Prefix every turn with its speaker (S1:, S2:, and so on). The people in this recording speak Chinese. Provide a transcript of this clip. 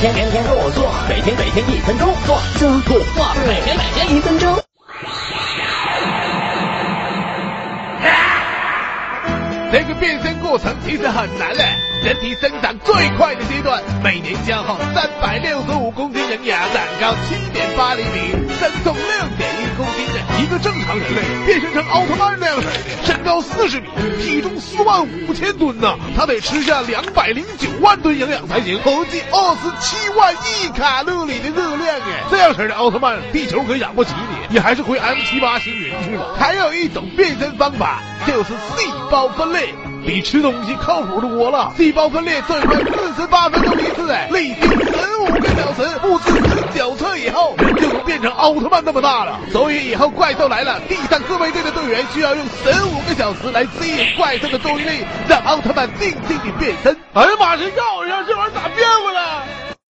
S1: 天天天天做做，每天每天一分钟做做做做，每天每天一分钟。
S2: 这个变身过程其实很难嘞，人体生长最快的阶段，每年消耗三百六十五公斤营养，长高七点八厘米，身重六一个正常人类变身成奥特曼那样式的，身高四十米，体重四万五千吨呢，他得吃下两百零九万吨营养才行，合计二十七万亿卡路里的热量哎，这样式的奥特曼，地球可养不起你，你还是回 M 七八星云去吧。还有一种变身方法，就是细胞分裂。比吃东西靠谱多了，细胞分裂最快四十八分钟一次，哎，历成奥特曼那么大了。所以以后怪兽来了，地上自卫队的队员需要用十五个小时来吸引怪兽的注意力，让奥特曼静静地变身。哎呀妈，这要一下这玩意儿咋变？